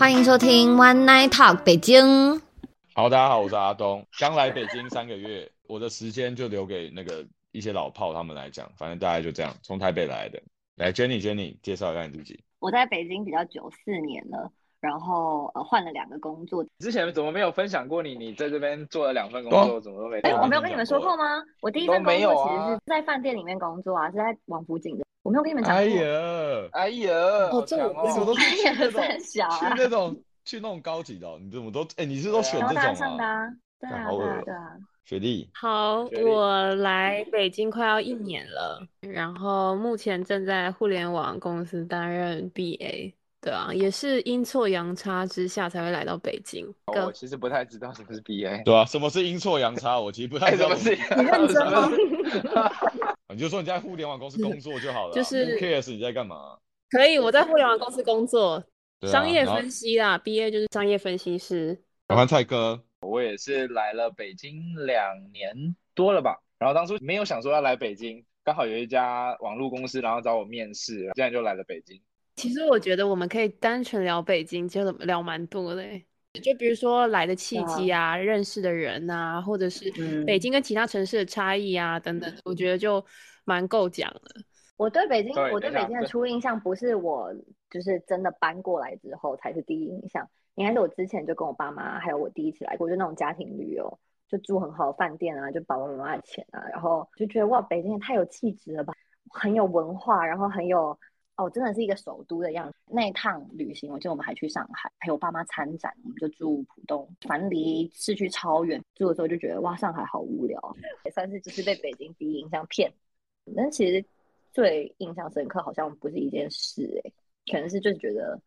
欢迎收听 One Night Talk 北京。好，大家好，我是阿东，刚来北京三个月，我的时间就留给那个一些老炮他们来讲，反正大概就这样，从台北来的。来，Jenny，Jenny，介绍一下你自己。我在北京比较久，四年了，然后呃换了两个工作。之前怎么没有分享过你？你在这边做了两份工作，怎么都没？哎，我没有跟你们说过吗？我第一份工作其实是在饭店里面工作啊，是在王府井的。我没有跟你们讲过。哎呀，哎呀，哦，这我怎么都去那种小啊，去那种去那种高级的，你怎么都哎，你是都选这种啊？对啊，对啊，对啊。雪莉，好，我来北京快要一年了，然后目前正在互联网公司担任 BA，对啊，也是阴错阳差之下才会来到北京。我其实不太知道什么是 BA，对啊，什么是阴错阳差？我其实不太知道。你认真吗？你就说你在互联网公司工作就好了，就是 KS 你在干嘛？可以，我在互联网公司工作，商业分析啦，BA 就是商业分析师。喜欢蔡哥。我也是来了北京两年多了吧，然后当初没有想说要来北京，刚好有一家网络公司，然后找我面试，现在就来了北京。其实我觉得我们可以单纯聊北京，就聊蛮多的，就比如说来的契机啊，认识的人啊，或者是北京跟其他城市的差异啊等等，我觉得就蛮够讲的。我对北京，我对北京的初印象不是我就是真的搬过来之后才是第一印象。应该是我之前就跟我爸妈，还有我第一次来过，就那种家庭旅游，就住很好的饭店啊，就爸爸妈妈的钱啊，然后就觉得哇，北京也太有气质了吧，很有文化，然后很有哦，真的是一个首都的样子。那一趟旅行，我记得我们还去上海陪我爸妈参展，我们就住浦东，反正离市区超远。住的时候就觉得哇，上海好无聊，也算是就是被北京第一印象骗。但其实最印象深刻好像不是一件事哎，可能是就是觉得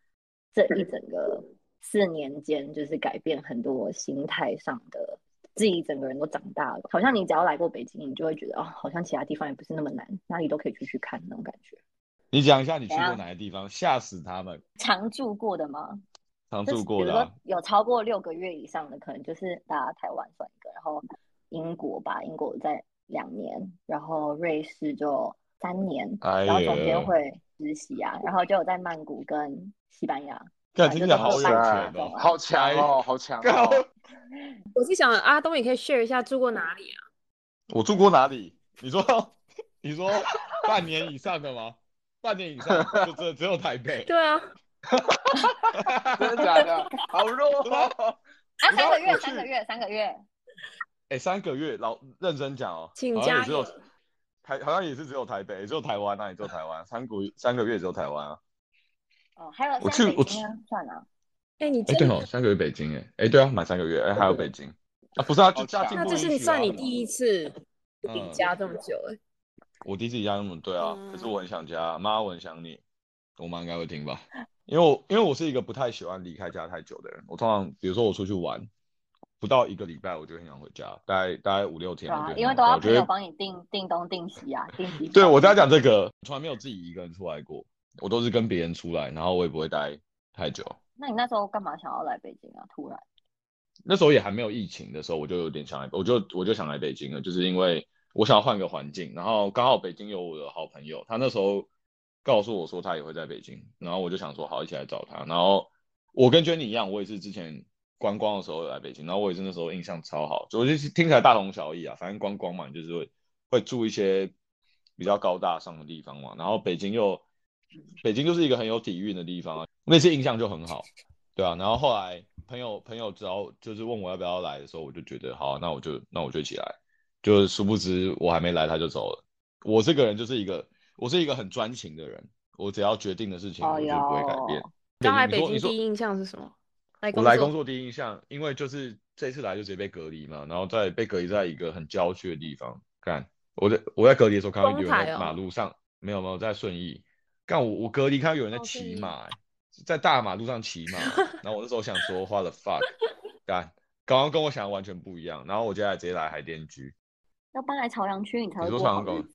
这一整个。四年间，就是改变很多心态上的，自己整个人都长大了。好像你只要来过北京，你就会觉得哦，好像其他地方也不是那么难，哪里都可以去去看那种感觉。你讲一下你去过哪些地方，吓死他们。常住过的吗？常住过的，有超过六个月以上的，可能就是大家台湾算一个，然后英国吧，英国在两年，然后瑞士就三年，然后中间会实习啊，然后就有在曼谷跟西班牙。听起来好有钱哦，好强哦，好强哦！我是想阿东也可以 share 一下住过哪里啊？我住过哪里？你说 你说半年以上的吗？半年以上就只只有台北？对啊，真的假的？好弱啊！三个月，三个月，三个月。哎，三个月，老认真讲哦，请假只有。台好像也是只有台北，只有台湾那里只有台湾，三个三个月只有台湾啊。哦，还有我去，我去算了。哎，你哎对哦，三个月北京哎，哎对啊，满三个月哎，还有北京啊，不是啊，就加进那这是算你第一次离家这么久哎。我第一次离家那么对啊，可是我很想家，妈我很想你，我妈应该会听吧？因为我因为我是一个不太喜欢离开家太久的人，我通常比如说我出去玩，不到一个礼拜我就很想回家，大概大概五六天。啊，因为都要朋友帮你订订东订西啊，订西。对我在讲这个，从来没有自己一个人出来过。我都是跟别人出来，然后我也不会待太久。那你那时候干嘛想要来北京啊？突然？那时候也还没有疫情的时候，我就有点想来，我就我就想来北京了，就是因为我想要换个环境。然后刚好北京有我的好朋友，他那时候告诉我说他也会在北京，然后我就想说好，一起来找他。然后我跟娟妮一样，我也是之前观光的时候来北京，然后我也是那时候印象超好，就就是听起来大同小异啊，反正观光嘛，就是会会住一些比较高大上的地方嘛。然后北京又。北京就是一个很有底蕴的地方，那次印象就很好，对啊。然后后来朋友朋友只要就是问我要不要来的时候，我就觉得好，那我就那我就一起来。就殊不知我还没来他就走了。我这个人就是一个我是一个很专情的人，我只要决定的事情我就不会改变。刚来北京第一印象是什么？我来工作第一印象，因为就是这次来就直接被隔离嘛，然后在被隔离在一个很郊区的地方。看我在我在隔离的时候看到有人在马路上，没有没有在顺义。干我我隔离看到有人在骑马，在大马路上骑马，然后我那时候想说花了 fuck，干刚刚跟我想的完全不一样，然后我接下来直接来海淀区，要搬来朝阳区你才会。你说朝阳公，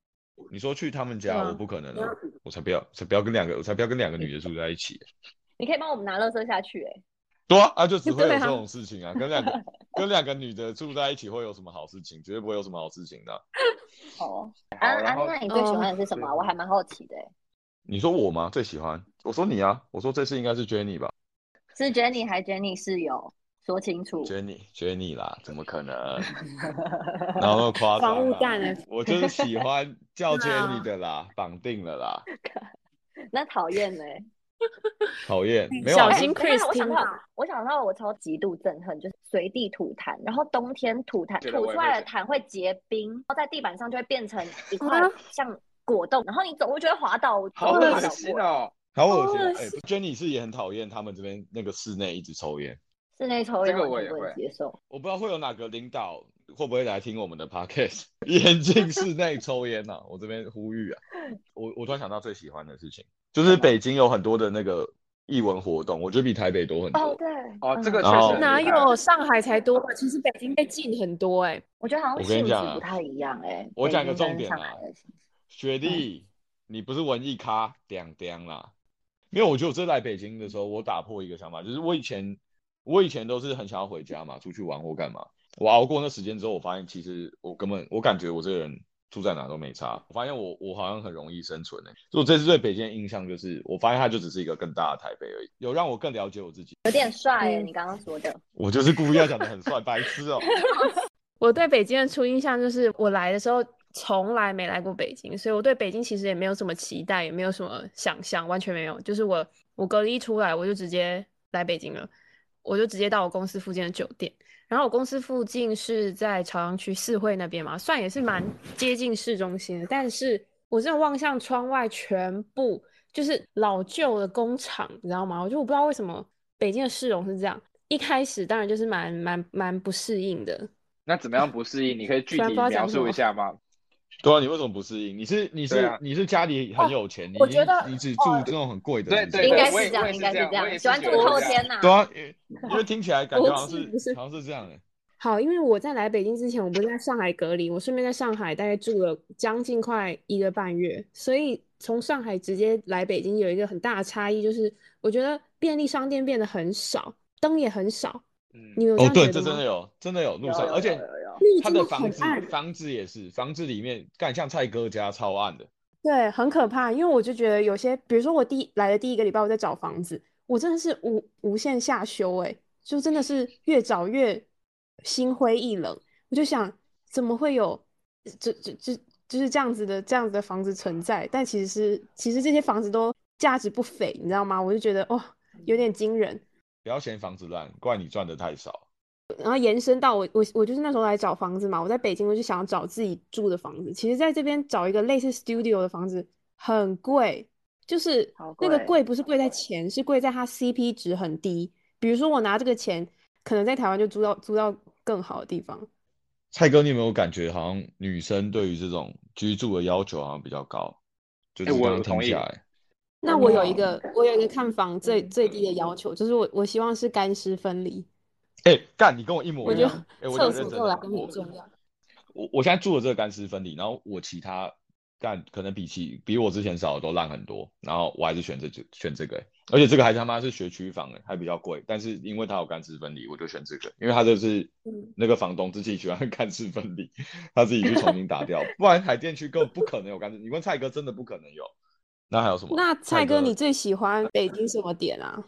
你说去他们家我不可能啊，我才不要才不要跟两个我才不要跟两个女的住在一起。你可以帮我们拿垃圾下去哎。对啊，啊就只会有这种事情啊，跟两个 跟两个女的住在一起会有什么好事情？绝对不会有什么好事情的。哦，啊啊，那你最喜欢的是什么？我还蛮好奇的哎。你说我吗？最喜欢？我说你啊！我说这次应该是 Jenny 吧？是 Jenny 还 Jenny 室友？说清楚。Jenny，Jenny 啦，怎么可能？然后那么夸张？防雾弹呢？我就是喜欢 叫 Jenny 的啦，绑定了啦。那讨厌呢？讨厌，没有。小心 Chris 我想到，我想到，我超极度憎恨，就是随地吐痰，然后冬天吐痰，吐出来的痰会结冰，然后在地板上就会变成一块像果冻，然后你走路就会滑倒。好恶心哦！好恶心。哎，Jenny 是也很讨厌他们这边那个室内一直抽烟，室内抽烟这个我也会接受。我不知道会有哪个领导会不会来听我们的 Podcast，严禁室内抽烟呐！我这边呼吁啊，我我突然想到最喜欢的事情，就是北京有很多的那个。艺文活动，我觉得比台北多很多。哦，对，哦，这个确实哪有上海才多？其实北京被禁很多哎。我觉得好像性质不太一样哎。我讲个重点啊，雪莉，你不是文艺咖，点点啦。没有，我觉得我这来北京的时候，我打破一个想法，就是我以前我以前都是很想要回家嘛，出去玩或干嘛。我熬过那时间之后，我发现其实我根本我感觉我这个人。住在哪都没差，我发现我我好像很容易生存诶。所以这次对北京的印象就是，我发现它就只是一个更大的台北而已，有让我更了解我自己。有点帅，你刚刚说的。我就是故意要讲的很帅，白痴哦。我对北京的初印象就是，我来的时候从来没来过北京，所以我对北京其实也没有什么期待，也没有什么想象，完全没有。就是我我隔离一出来，我就直接来北京了，我就直接到我公司附近的酒店。然后我公司附近是在朝阳区四惠那边嘛，算也是蛮接近市中心的。但是我真的望向窗外，全部就是老旧的工厂，你知道吗？我就我不知道为什么北京的市容是这样。一开始当然就是蛮蛮蛮不适应的。那怎么样不适应？你可以 具体描述一下吗？对啊，你为什么不适应？你是你是你是家里很有钱，我觉得你只住这种很贵的，对对，应该是这样，应该是这样，喜欢住透天呐。对啊，因为听起来感觉好像是好像是这样的。好，因为我在来北京之前，我不是在上海隔离，我顺便在上海大概住了将近快一个半月，所以从上海直接来北京有一个很大的差异，就是我觉得便利商店变得很少，灯也很少。嗯，你有哦，对，这真的有，真的有路上，而且它的房子房子也是，房子里面干像蔡哥家超暗的，对，很可怕。因为我就觉得有些，比如说我第来的第一个礼拜我在找房子，我真的是无无限下修，哎，就真的是越找越心灰意冷。我就想，怎么会有这这这就是这样子的这样子的房子存在？但其实是其实这些房子都价值不菲，你知道吗？我就觉得哦，有点惊人。不要嫌房子烂，怪你赚的太少。然后延伸到我我我就是那时候来找房子嘛，我在北京我就想要找自己住的房子。其实在这边找一个类似 studio 的房子很贵，就是那个贵不是贵在钱，是贵在它 CP 值很低。比如说我拿这个钱，可能在台湾就租到租到更好的地方。蔡哥，你有没有感觉好像女生对于这种居住的要求好像比较高？就是刚刚听起来。那我有一个，我有一个看房最最低的要求，就是我我希望是干湿分离。哎，干，你跟我一模一样。哎，厕所对我来说很重要。我我现在住的这个干湿分离，然后我其他干可能比起比我之前少的都烂很多，然后我还是选这就选这个，而且这个还他妈是学区房哎，还比较贵，但是因为它有干湿分离，我就选这个，因为它这是那个房东自己喜欢 干湿分离，他自己去重新打掉，不然海淀区根本不可能有干湿。你问蔡哥，真的不可能有。那还有什么？那蔡哥，你最喜欢北京什么点啊？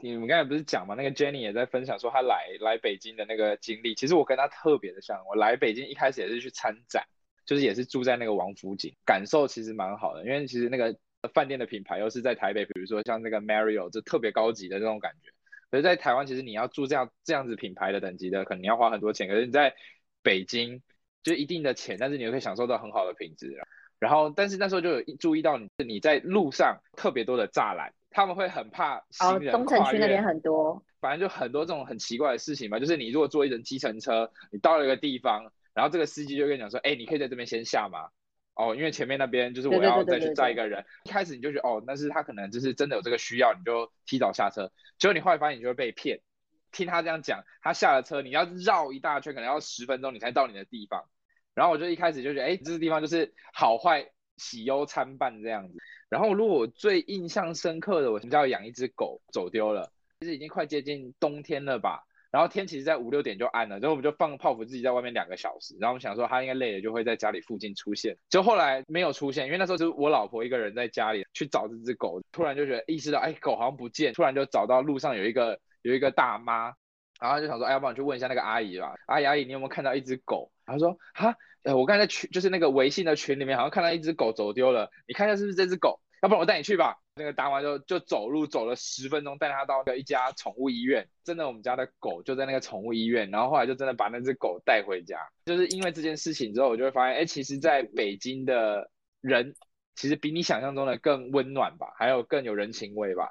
你们刚才不是讲嘛？那个 Jenny 也在分享说她来来北京的那个经历。其实我跟她特别的像，我来北京一开始也是去参展，就是也是住在那个王府井，感受其实蛮好的。因为其实那个饭店的品牌又是在台北，比如说像那个 Marriott，就特别高级的这种感觉。可是，在台湾其实你要住这样这样子品牌的等级的，可能你要花很多钱。可是你在北京就一定的钱，但是你又可以享受到很好的品质。然后，但是那时候就有注意到你，你在路上特别多的栅栏，他们会很怕行人东城区那边很多，反正就很多这种很奇怪的事情嘛。就是你如果坐一人计程车，你到了一个地方，然后这个司机就跟你讲说：“哎，你可以在这边先下吗？”哦，因为前面那边就是我要再去载一个人。一开始你就觉得哦，那是他可能就是真的有这个需要，你就提早下车。结果你后来发现你就会被骗，听他这样讲，他下了车，你要绕一大圈，可能要十分钟你才到你的地方。然后我就一开始就觉得，哎，这个地方就是好坏喜忧参半这样子。然后如果我最印象深刻的，我们家有养一只狗走丢了，其实已经快接近冬天了吧。然后天其实在五六点就暗了，然后我们就放泡芙自己在外面两个小时，然后我们想说他应该累了就会在家里附近出现，就后来没有出现，因为那时候是我老婆一个人在家里去找这只狗，突然就觉得意识到哎狗好像不见，突然就找到路上有一个有一个大妈，然后就想说哎要不然去问一下那个阿姨吧，阿姨阿姨你有没有看到一只狗？他说哈呃我刚才在群就是那个微信的群里面好像看到一只狗走丢了，你看一下是不是这只狗？要不然我带你去吧。那个大妈就就走路走了十分钟，带他到一家宠物医院。真的，我们家的狗就在那个宠物医院。然后后来就真的把那只狗带回家。就是因为这件事情之后，我就会发现，哎，其实在北京的人，其实比你想象中的更温暖吧，还有更有人情味吧。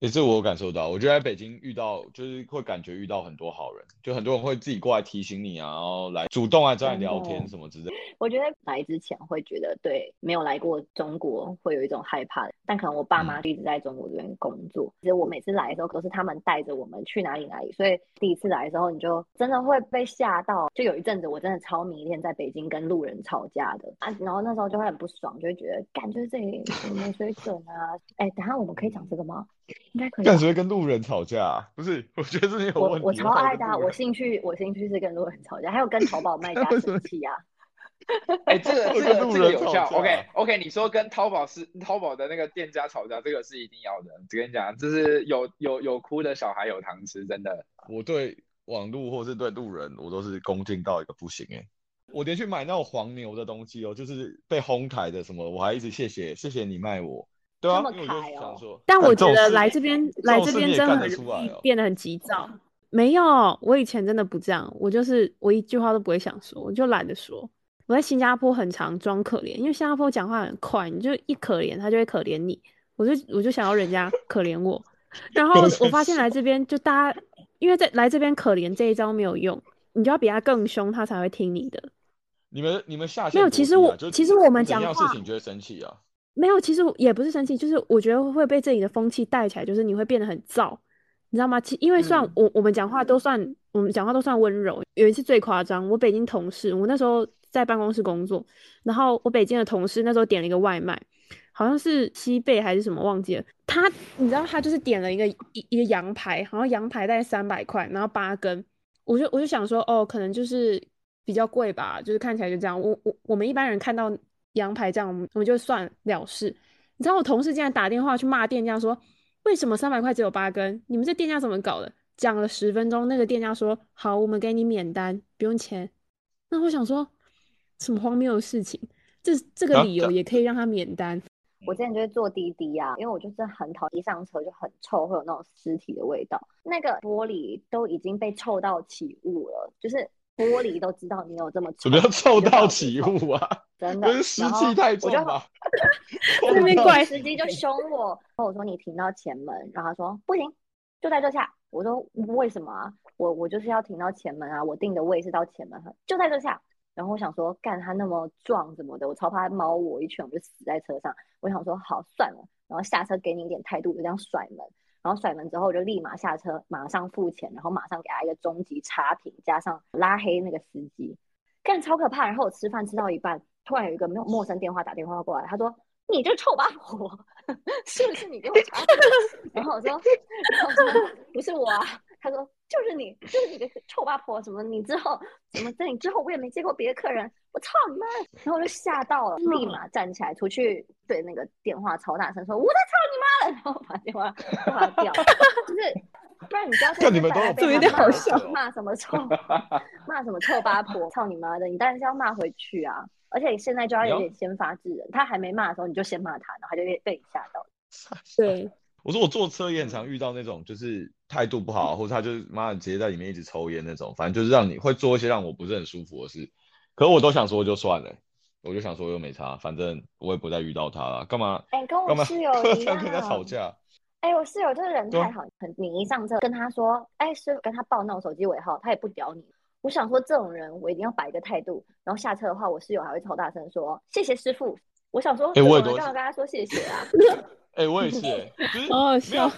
也是我感受到，我觉得在北京遇到，就是会感觉遇到很多好人，就很多人会自己过来提醒你啊，然后来主动来找你聊天什么之类的。我觉得来之前会觉得对没有来过中国会有一种害怕，但可能我爸妈一直在中国这边工作，其实我每次来的时候都是他们带着我们去哪里哪里，所以第一次来的时候你就真的会被吓到。就有一阵子我真的超迷恋在北京跟路人吵架的啊，然后那时候就会很不爽，就会觉得感觉这里没水准啊。哎，等下我们可以讲这个吗？应该可以。干什么跟路人吵架？不是，我觉得是你有问题。我我超爱的，我兴趣我兴趣是跟路人吵架，还有跟淘宝卖 家生气啊。哎，这个这个这个有效。OK OK，你说跟淘宝是淘宝的那个店家吵架，这个是一定要的。只跟你讲，就是有有有哭的小孩有糖吃，真的。我对网路或是对路人，我都是恭敬到一个不行哎。我连去买那种黄牛的东西哦，就是被哄抬的什么，我还一直谢谢谢谢你卖我。对啊，因为我就想说，但我觉得来这边来这边真的很容易变得很急躁。没有，我以前真的不这样，我就是我一句话都不会想说，我就懒得说。我在新加坡很常装可怜，因为新加坡讲话很快，你就一可怜他就会可怜你，我就我就想要人家可怜我。然后我发现来这边就大家，因为在来这边可怜这一招没有用，你就要比他更凶，他才会听你的。你们你们下没有？其实我其实我们讲话事情就会生气啊。没有，其实也不是生气，就是我觉得会被这里的风气带起来，就是你会变得很燥，你知道吗？其因为算我我们讲话都算我们讲话都算温柔。有一次最夸张，我北京同事，我那时候。在办公室工作，然后我北京的同事那时候点了一个外卖，好像是西贝还是什么忘记了。他你知道他就是点了一个一一个羊排，好像羊排大概三百块，然后八根。我就我就想说，哦，可能就是比较贵吧，就是看起来就这样。我我我们一般人看到羊排这样，我们我们就算了事。你知道我同事竟然打电话去骂店家说，为什么三百块只有八根？你们这店家怎么搞的？讲了十分钟，那个店家说好，我们给你免单，不用钱。那我想说。什么荒谬的事情？这这个理由也可以让他免单。我之前就是坐滴滴啊，因为我就是很讨厌上车就很臭，会有那种尸体的味道。那个玻璃都已经被臭到起雾了，就是玻璃都知道你有这么臭。什么叫臭到起雾啊？真的，湿气太重了。那边怪司机就凶我，然后我说你停到前门，然后他说不行，就在这下。我说为什么啊？我我就是要停到前门啊，我定的位是到前门，就在这下。然后我想说，干他那么壮什么的，我超怕他猫我一拳我就死在车上。我想说好算了，然后下车给你一点态度，就这样甩门。然后甩门之后，我就立马下车，马上付钱，然后马上给他一个终极差评，加上拉黑那个司机，干超可怕。然后我吃饭吃到一半，突然有一个没有陌生电话打电话过来，他说：“你这臭八婆，是不是你给我差评？”然后我说：“不是我。”他说。就是你，就是你个臭八婆！什么？你之后什么在你之后，我也没接过别的客人。我操你妈！然后我就吓到了，立马站起来出去对那个电话超大声说：“我在操你妈了！”然后把电话挂掉。就是不然你不要在那边有点好笑，骂什么臭，骂什么臭八婆，操你妈的！你当然是要骂回去啊！而且现在就要有点先发制人，他还没骂的时候，你就先骂他，然后他就被你吓到。对。我说我坐车也很常遇到那种，就是态度不好，或者他就是妈的直接在里面一直抽烟那种，反正就是让你会做一些让我不是很舒服的事。可我都想说就算了，我就想说又没差，反正我也不再遇到他了，干嘛？哎，跟我室友 一样，跟他吵架。哎，我室友就是人太好，很你一上车跟他说，哎，是跟他报那种手机尾号，他也不屌你。我想说这种人我一定要摆一个态度，然后下车的话，我室友还会超大声说谢谢师傅。我想说，哎，我也都要跟他说谢谢啊。哎，我也是，哎，就是 没有，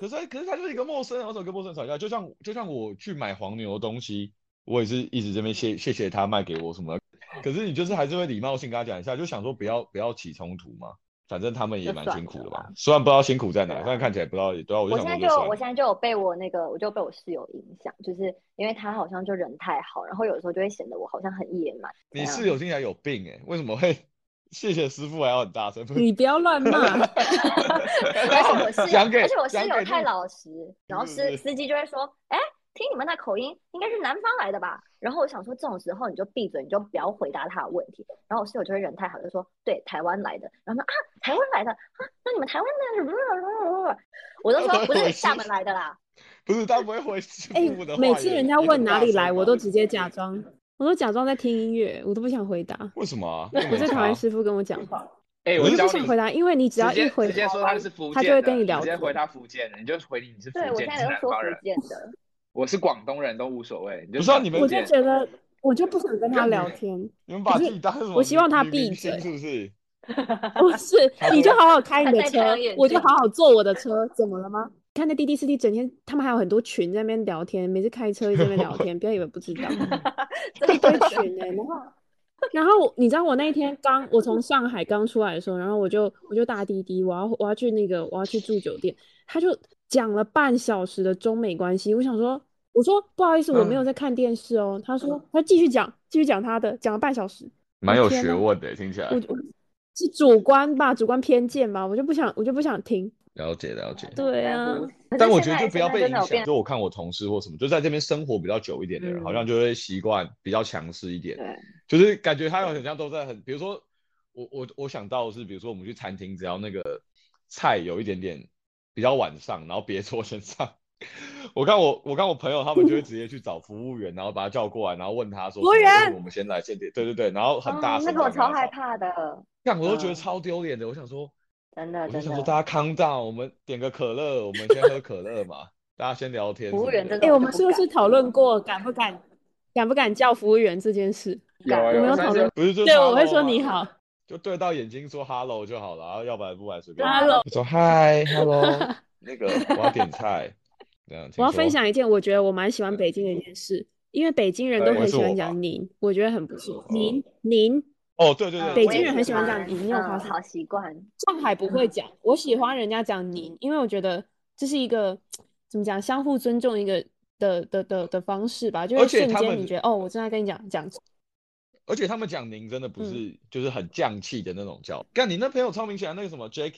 可是可是他就是一个陌生人，为什么跟陌生人吵架？就像就像我去买黄牛的东西，我也是一直这边谢谢谢他卖给我什么，可是你就是还是会礼貌性跟他讲一下，就想说不要不要起冲突嘛。反正他们也蛮辛苦的吧。虽然不知道辛苦在哪，对啊虽然看起来不知道，对啊，我就我现在就。我现在就有被我那个，我就被我室友影响，就是因为他好像就人太好，然后有时候就会显得我好像很野蛮。你室友听起来有病哎，为什么会谢谢师傅还要很大声？你不要乱骂。而且我室友，而且我室友太老实，然后司司机就会说，哎，听你们那口音，应该是南方来的吧？然后我想说，这种时候你就闭嘴，你就不要回答他的问题。然后我室友就会人太好，就说，对，台湾来的。然后说啊，台湾来的啊，那你们台湾的，我都说不是厦门来的啦。不是他不会回师的话，每次人家问哪里来，我都直接假装，我都假装在听音乐，我都不想回答。为什么啊？我最讨厌师傅跟我讲话，哎，我就我不想回答，因为你只要一回直接说他是福建的，他就会跟你聊天直接回他福建的，你就回你你是福对，我建，现在都说福南方人，建的。我是广东人都无所谓。你就不是啊你们我就觉得我就不想跟他聊天。你们把自己当什么？我希望他闭嘴是不是？不是，你就好好开你的车我就好好坐我的车，怎么了吗？看那滴滴司机整天，他们还有很多群在那边聊天，每次开车在那边聊天，不要以为不知道，一堆群哎、然后，然后你知道我那一天刚我从上海刚出来的时候，然后我就我就搭滴滴，我要我要去那个我要去住酒店，他就讲了半小时的中美关系，我想说。我说不好意思，我没有在看电视哦。他说他继续讲，继续讲他的，讲了半小时。蛮有学问的，听起来我我是主观吧，主观偏见吧，我就不想，我就不想听。了解了解。对啊，但我觉得就不要被影响。就我看我同事或什么，就在这边生活比较久一点的人，嗯好像就会习惯比较强势一点，对，就是感觉他有很像都在很，比如说我我我想到的是，比如说我们去餐厅，只要那个菜有一点点比较晚上，然后别桌先上。我看我我看我朋友他们就会直接去找服务员，然后把他叫过来，然后问他说：“服务员我们先来先点？”对对对，然后很大声、哦那个我超害，怕的，看我都觉得嗯超丢脸的。我想说，真的真我就想说，大家康到，我们点个可乐，我们先喝可乐嘛，大家先聊天。服务员真哎、的我们是不是讨论过敢不敢敢不敢叫服务员这件事？有我没有讨论不是就对，我会说你好。就对到眼睛说 hello 就好了，然后要不然不然随便。Hello 就说 hi hello，那个我要点菜，这样。我要。分享一件我觉得我蛮喜欢北京的一件事，因为北京人都呃很喜欢讲您，我觉得很不错。您您，哦，对对对，北京人很喜欢嗯讲您，你有发现？好习惯。上海不会讲，我喜欢人家讲您，因为我觉得这是一个怎么讲，相互尊重一个的的的的方式吧，就而是瞬间你觉得哦，我正在跟你讲讲，而且他们讲您真的嗯不是就是很降气的那种叫。干你那朋友超明显，那个什么对，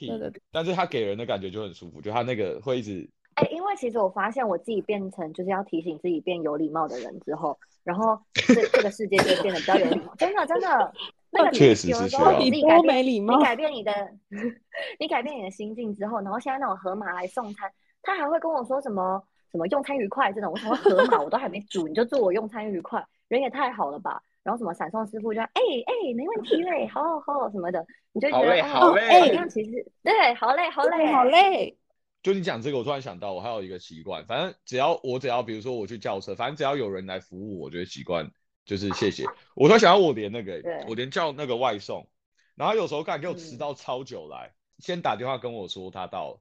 但是他给人的感觉就很舒服，就他那个会一直哎，因为其实我发现我自己变成就是要提醒自己变有礼貌的人之后，然后这 这个世界就变得比较有礼貌。真的真的，那个确实是需要你多变没礼貌你。改变你的，你改变你的心境之后，然后现在那种河马来送餐，他还会跟我说什么什么用餐愉快这种，我想说河马我都还没煮，你就祝我用餐愉快，人也太好了吧。然后什么闪送师傅就哎哎没问题嘞，好好好什么的，你就觉得好累好嘞，这样其实对，好嘞好嘞好。嘞，就你讲这个，我突然想到，我还有一个习惯，反正只要我只要比如说我去叫车，反正只要有人来服务我，就会习惯就是谢谢。我突然想到，我连那个 对我连叫那个外送，然后有时候干给我迟嗯。到超久来，先打电话跟我说他到了，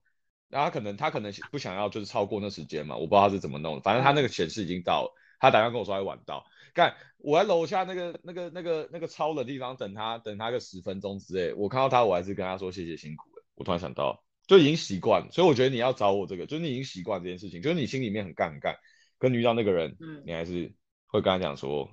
然后他可能他可能不想要就是超过那时间嘛，我不知道他是怎么弄的，反正他那个显示已经到了，他打电话跟我说他晚到，干我在楼下那个那个那个那个超冷的地方等他等他个十分钟之类，我看到他我还是跟他说谢谢辛苦了，我突然想到。就已经习惯，所以我觉得你要找我这个，就是你已经习惯这件事情，就是你心里面很干很干，跟你遇到那个人，嗯你还是会跟他讲说，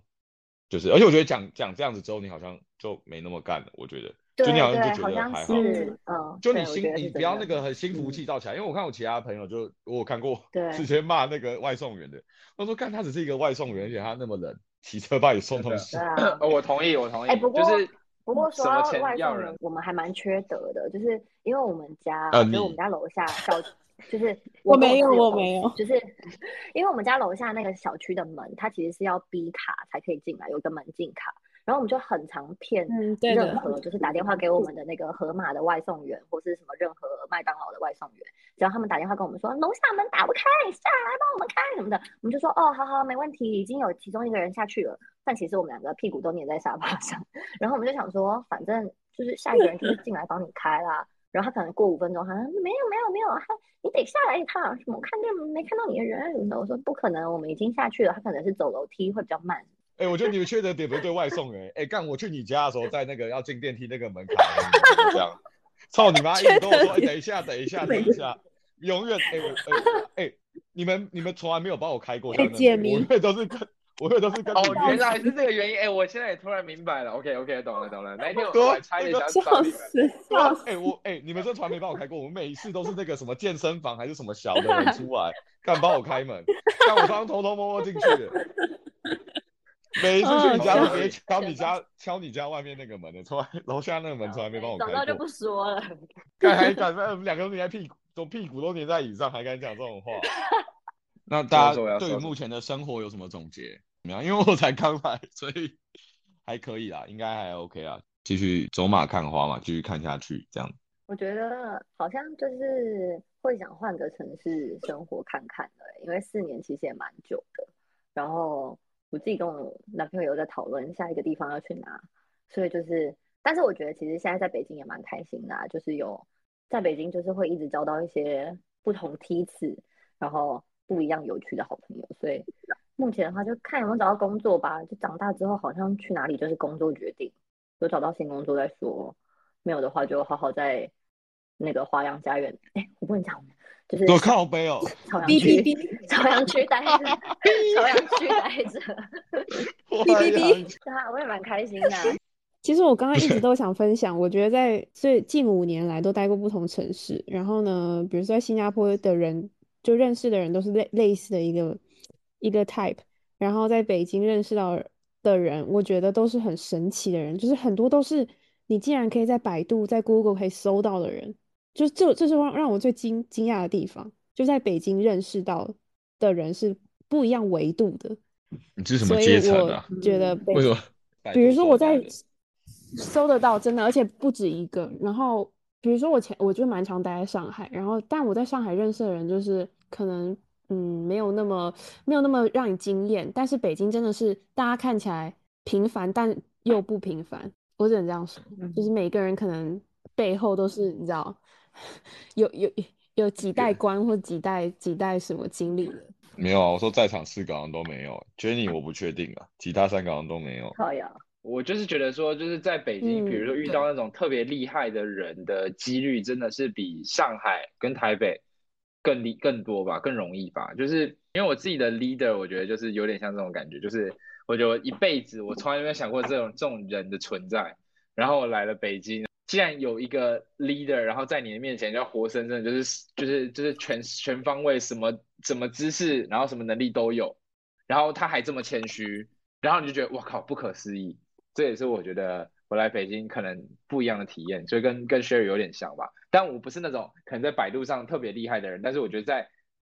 就是，而且我觉得讲讲这样子之后，你好像就没那么干了，我觉得，就对你好像，就觉得还好，就你心你不要那个很心浮嗯气。躁起来，因为我看我其他朋友就我有看过，对直接骂那个外送员的，他说干他只是一个外送员，而且他那么冷，骑车把你送东西对，啊。呃 我同意，我同意。哎，不过就是不过说外送人，我们还蛮缺德的，就是因为我们家，呃就是我们家楼下小，就是 我没有我没有就是因为我们家楼下那个小区的门，它其实是要逼卡才可以进来，有个门禁卡，然后我们就很常骗任，何就是打电话给我们的那个盒马的外送员，或是什么任何麦当劳的外送员，只要他们打电话跟我们说楼下门打不开，下来帮我们开什么的，我们就说哦，好好，没问题，已经有其中一个人下去了。但其实我们两个屁股都粘在沙发上，然后我们就想说，反正就是下一个人就是进来帮你开啦。然后他可能过五分钟，好像没有没有没有，他你得下来一趟，什么我看见没看到你的人什么的。我说不可能，我们已经下去了，他可能是走楼梯会比较慢。哎、我觉得你们缺德点不是对外送员，哎、干我去你家的时候，在那个要进电梯那个门卡的时候，你们这样，操你妈！一直跟我说，哎，等一下，等一下，等一下，永远，哎，哎，哎，你们你们从来没有帮我开过，解谜，我永远都是跟。我会都是跟哦，原来是这个原因哎！我现在也突然明白了。OK OK，懂了懂了。那天我还差一点想找你们。哎我哎，你们这船没帮我开过，我们每一次都是那个什么健身房还是什么小的人出来，敢帮我开门，但我刚刚偷偷摸摸进去。每一次去你家都直接敲你家敲你家外面那个门的，从来楼下那个门从来没帮我开过。早就不说了。敢还敢？我们两个都粘在屁股，都屁股都粘在椅上，还敢讲这种话？那大家对于目前的生活有什么总结？怎么样？因为我才刚来，所以 还可以啦，应该还 OK 啊。继续走马看花嘛，继续看下去这样。我觉得好像就是会想换个城市生活看看的，因为四年其实也蛮久的。然后我自己跟我男朋友有在讨论下一个地方要去哪，所以就是，但是我觉得其实现在在北京也蛮开心的，就是有在北京就是会一直交到一些不同梯次，然后不一样有趣的好朋友，所以。目前的话，就看有没有找到工作吧。就长大之后，好像去哪里就是工作决定。有找到新工作再说，没有的话就好好在那个花样家园。哎，我不能讲，就是多靠背哦。朝阳区，朝阳区待着，朝阳区待着。哔哔哔，对啊，我也蛮开心的。其实我刚刚一直都想分享，我觉得在最近五年来都待过不同城市。然后呢，比如说在新加坡的人，就认识的人都是类类似的一个。一个 type，然后在北京认识到的人，我觉得都是很神奇的人，就是很多都是你竟然可以在百度、在 Google 可以搜到的人，就是这这是让让我最惊惊讶的地方，就在北京认识到的人是不一样维度的。你是什么阶层啊？觉得为什么？比如说我在搜得到，真的，而且不止一个。然后比如说我前我就蛮常待在上海，然后但我在上海认识的人就是可能。嗯，没有那么没有那么让你惊艳，但是北京真的是大家看起来平凡，但又不平凡。我只能这样说，就是每个人可能背后都是你知道，有有有几代官或几代几代什么经历的。没有啊，我说在场四个人都没有，Jenny 我不确定啊，其他三个人都没有。好呀，我就是觉得说，就是在北京，比如说遇到那种特别厉害的人的几率，真的是比上海跟台北。更厉更多吧，更容易吧，就是因为我自己的 leader，我觉得就是有点像这种感觉，就是我觉得一辈子我从来没有想过这种这种人的存在，然后我来了北京，既然有一个 leader，然后在你的面前要活生生的就是就是就是全全方位什么什么知识，然后什么能力都有，然后他还这么谦虚，然后你就觉得哇靠，不可思议，这也是我觉得。我来北京可能不一样的体验，所以跟跟 Sherry 有点像吧。但我不是那种可能在百度上特别厉害的人，但是我觉得在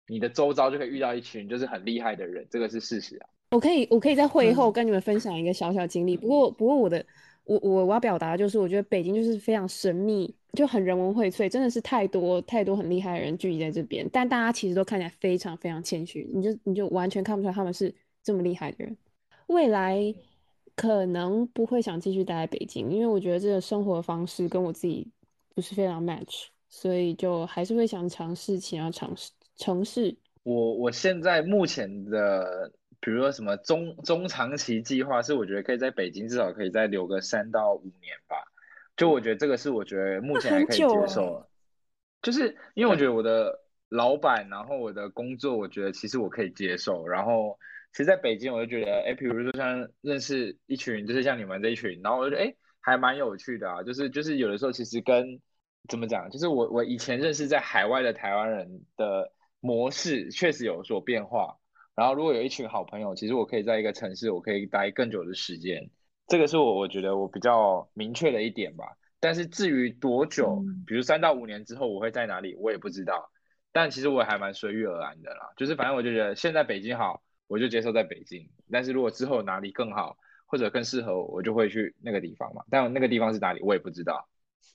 你的周遭就可以遇到一群就是很厉害的人，这个是事实啊。我可以我可以在会后跟你们分享一个小小经历。不过不过我的我我我要表达就是，我觉得北京就是非常神秘，就很人文荟萃，真的是太多太多很厉害的人聚集在这边。但大家其实都看起来非常非常谦虚，你就你就完全看不出来他们是这么厉害的人。未来。可能不会想继续待在北京，因为我觉得这个生活方式跟我自己不是非常 match，所以就还是会想尝试其他尝试城市。我我现在目前的，比如说什么中中长期计划，是我觉得可以在北京至少可以再留个三到五年吧。就我觉得这个是我觉得目前还可以接受，就是因为我觉得我的老板，然后我的工作，我觉得其实我可以接受，然后。其实在北京，我就觉得，哎，比如说像认识一群，就是像你们这一群，然后我就觉得，哎，还蛮有趣的啊。就是就是有的时候，其实跟怎么讲，就是我我以前认识在海外的台湾人的模式确实有所变化。然后如果有一群好朋友，其实我可以在一个城市，我可以待更久的时间。这个是我我觉得我比较明确的一点吧。但是至于多久，比如三到五年之后我会在哪里，我也不知道。但其实我还蛮随遇而安的啦。就是反正我就觉得现在北京好。我就接受在北京，但是如果之后哪里更好或者更适合我，我就会去那个地方嘛。但那个地方是哪里，我也不知道。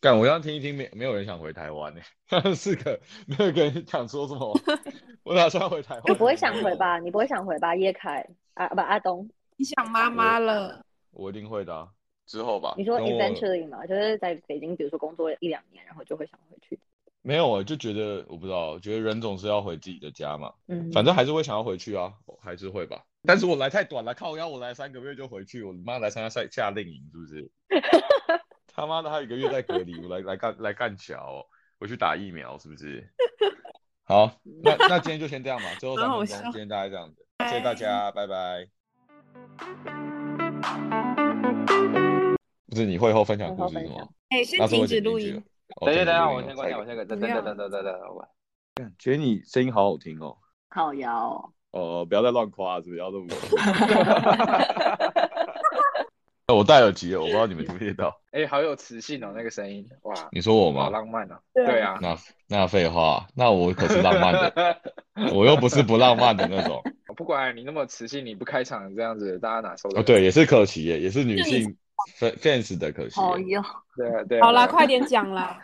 干，我要听一听，没没有人想回台湾呢？四个没有跟你讲说什么？我打算回台湾。你不会想回吧？你不会想回吧？叶凯啊，不阿东，你想妈妈了？我一定会的，之后吧。你说 eventually 嘛，就是在北京，比如说工作一两年，然后就会想回去。没有啊，就觉得我不知道，觉得人总是要回自己的家嘛。嗯，反正还是会想要回去啊，还是会吧。但是我来太短了，靠，要我来三个月就回去，我妈来参加夏夏令营是不是？他妈的，还有一个月在隔离，我来来干来干桥，我去打疫苗，是不是？好，那那今天就先这样吧，最后三分钟，今天大概这样子，谢谢大家，拜拜。不是你会后分享故事是吗？哎，先停止录音。等一下，等一下，我先关掉，我先关，等等等等等等等，我。觉得你声音好好听哦。好摇。哦，不要再乱夸，是不是？要这么。我戴耳机了，我不知道你们听不听到。哎，好有磁性哦，那个声音，哇！你说我吗？好浪漫哦。对啊。那那废话，那我可是浪漫的，我又不是不浪漫的那种。不管你那么磁性，你不开场这样子，大家哪受得？哦，对，也是可惜耶，也是女性 fans 的可惜。好哟。对对。好啦，快点讲啦。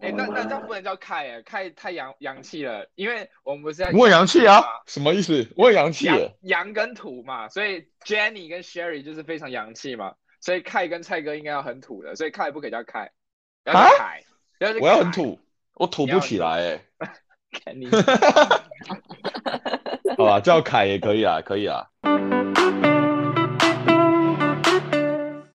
哎，那那这样不能叫凯哎，凯太洋洋气了，因为我们不是在我洋气啊？什么意思？我洋气了，洋跟土嘛，所以 Jenny 跟 Sherry 就是非常洋气嘛，所以凯跟蔡哥应该要很土的，所以凯不可以叫凯，要叫凯，我要很土，我土不起来哎。肯定。好吧，叫凯也可以啊，可以啊。